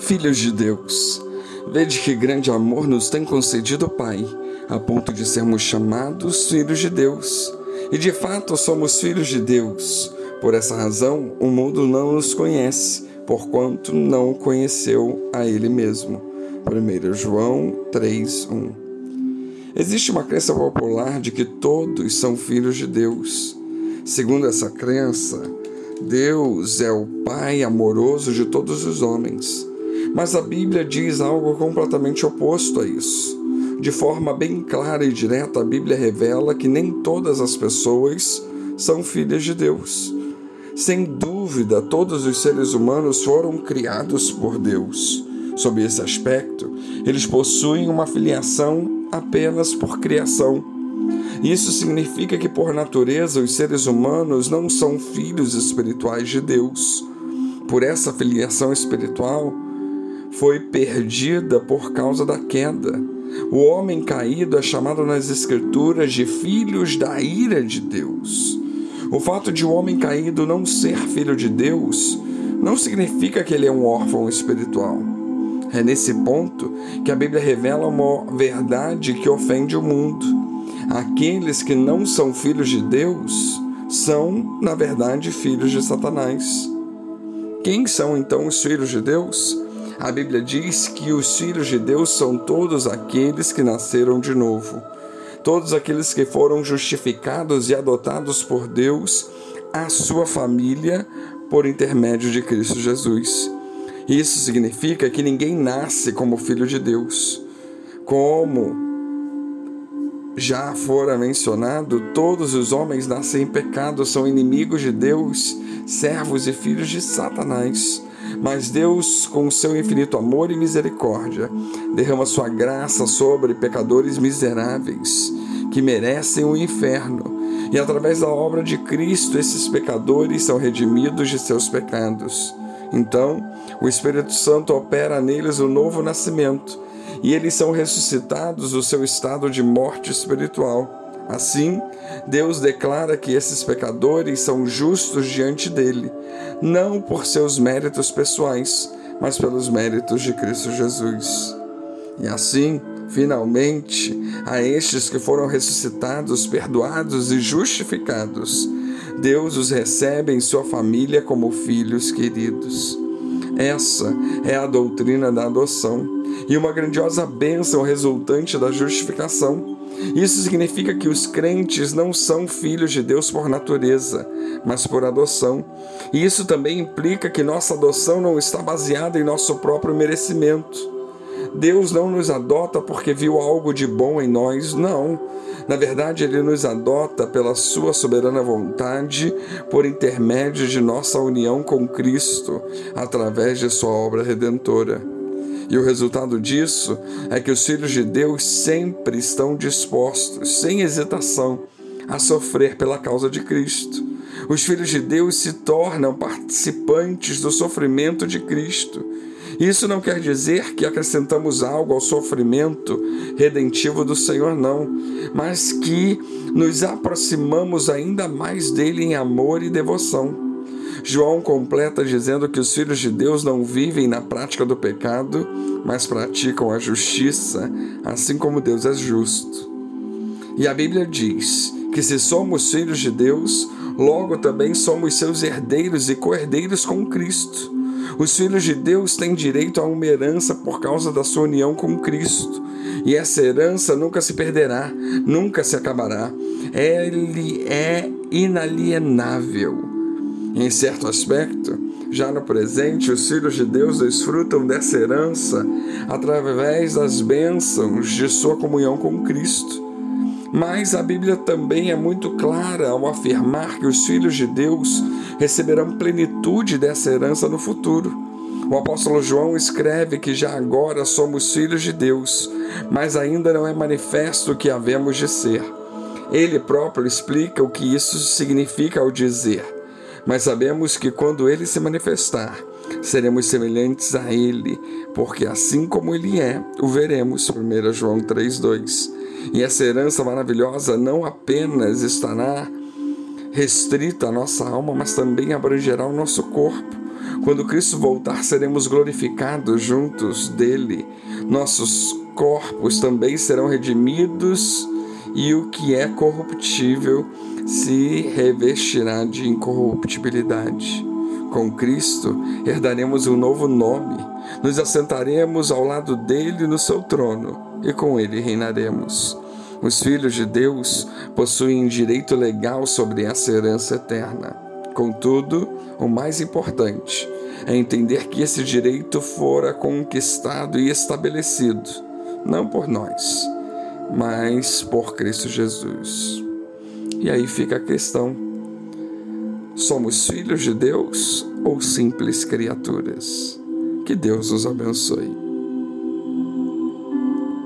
Filhos de Deus, vede que grande amor nos tem concedido o Pai, a ponto de sermos chamados filhos de Deus. E de fato somos filhos de Deus. Por essa razão, o mundo não nos conhece, porquanto não conheceu a Ele mesmo. 1 João 3:1. Existe uma crença popular de que todos são filhos de Deus. Segundo essa crença, Deus é o Pai amoroso de todos os homens. Mas a Bíblia diz algo completamente oposto a isso. De forma bem clara e direta, a Bíblia revela que nem todas as pessoas são filhas de Deus. Sem dúvida, todos os seres humanos foram criados por Deus. Sob esse aspecto, eles possuem uma filiação apenas por criação. Isso significa que, por natureza, os seres humanos não são filhos espirituais de Deus. Por essa filiação espiritual, foi perdida por causa da queda. O homem caído é chamado nas Escrituras de filhos da ira de Deus. O fato de o homem caído não ser filho de Deus não significa que ele é um órfão espiritual. É nesse ponto que a Bíblia revela uma verdade que ofende o mundo. Aqueles que não são filhos de Deus são, na verdade, filhos de Satanás. Quem são então os filhos de Deus? A Bíblia diz que os filhos de Deus são todos aqueles que nasceram de novo, todos aqueles que foram justificados e adotados por Deus, a sua família, por intermédio de Cristo Jesus. Isso significa que ninguém nasce como filho de Deus. Como já fora mencionado, todos os homens nascem em pecado, são inimigos de Deus, servos e filhos de Satanás. Mas Deus, com seu infinito amor e misericórdia, derrama sua graça sobre pecadores miseráveis que merecem o inferno. E através da obra de Cristo, esses pecadores são redimidos de seus pecados. Então, o Espírito Santo opera neles o novo nascimento, e eles são ressuscitados do seu estado de morte espiritual. Assim, Deus declara que esses pecadores são justos diante dele, não por seus méritos pessoais, mas pelos méritos de Cristo Jesus. E assim, finalmente, a estes que foram ressuscitados, perdoados e justificados, Deus os recebe em sua família como filhos queridos. Essa é a doutrina da adoção e uma grandiosa bênção resultante da justificação. Isso significa que os crentes não são filhos de Deus por natureza, mas por adoção. E isso também implica que nossa adoção não está baseada em nosso próprio merecimento. Deus não nos adota porque viu algo de bom em nós, não. Na verdade, Ele nos adota pela Sua soberana vontade, por intermédio de nossa união com Cristo, através de Sua obra redentora. E o resultado disso é que os filhos de Deus sempre estão dispostos, sem hesitação, a sofrer pela causa de Cristo. Os filhos de Deus se tornam participantes do sofrimento de Cristo. Isso não quer dizer que acrescentamos algo ao sofrimento redentivo do Senhor, não, mas que nos aproximamos ainda mais dele em amor e devoção. João completa dizendo que os filhos de Deus não vivem na prática do pecado, mas praticam a justiça, assim como Deus é justo. E a Bíblia diz que se somos filhos de Deus, logo também somos seus herdeiros e co-herdeiros com Cristo. Os filhos de Deus têm direito a uma herança por causa da sua união com Cristo. E essa herança nunca se perderá, nunca se acabará. Ele é inalienável. Em certo aspecto, já no presente, os filhos de Deus desfrutam dessa herança através das bênçãos de sua comunhão com Cristo. Mas a Bíblia também é muito clara ao afirmar que os filhos de Deus receberão plenitude dessa herança no futuro. O apóstolo João escreve que já agora somos filhos de Deus, mas ainda não é manifesto o que havemos de ser. Ele próprio explica o que isso significa ao dizer mas sabemos que quando ele se manifestar, seremos semelhantes a ele, porque assim como ele é, o veremos. 1 João 3:2. E essa herança maravilhosa não apenas estará restrita à nossa alma, mas também abrangerá o nosso corpo. Quando Cristo voltar, seremos glorificados juntos dele. Nossos corpos também serão redimidos e o que é corruptível se revestirá de incorruptibilidade. Com Cristo herdaremos um novo nome, nos assentaremos ao lado dele no seu trono e com ele reinaremos. Os filhos de Deus possuem direito legal sobre essa herança eterna. Contudo, o mais importante é entender que esse direito fora conquistado e estabelecido, não por nós, mas por Cristo Jesus. E aí fica a questão: somos filhos de Deus ou simples criaturas? Que Deus os abençoe.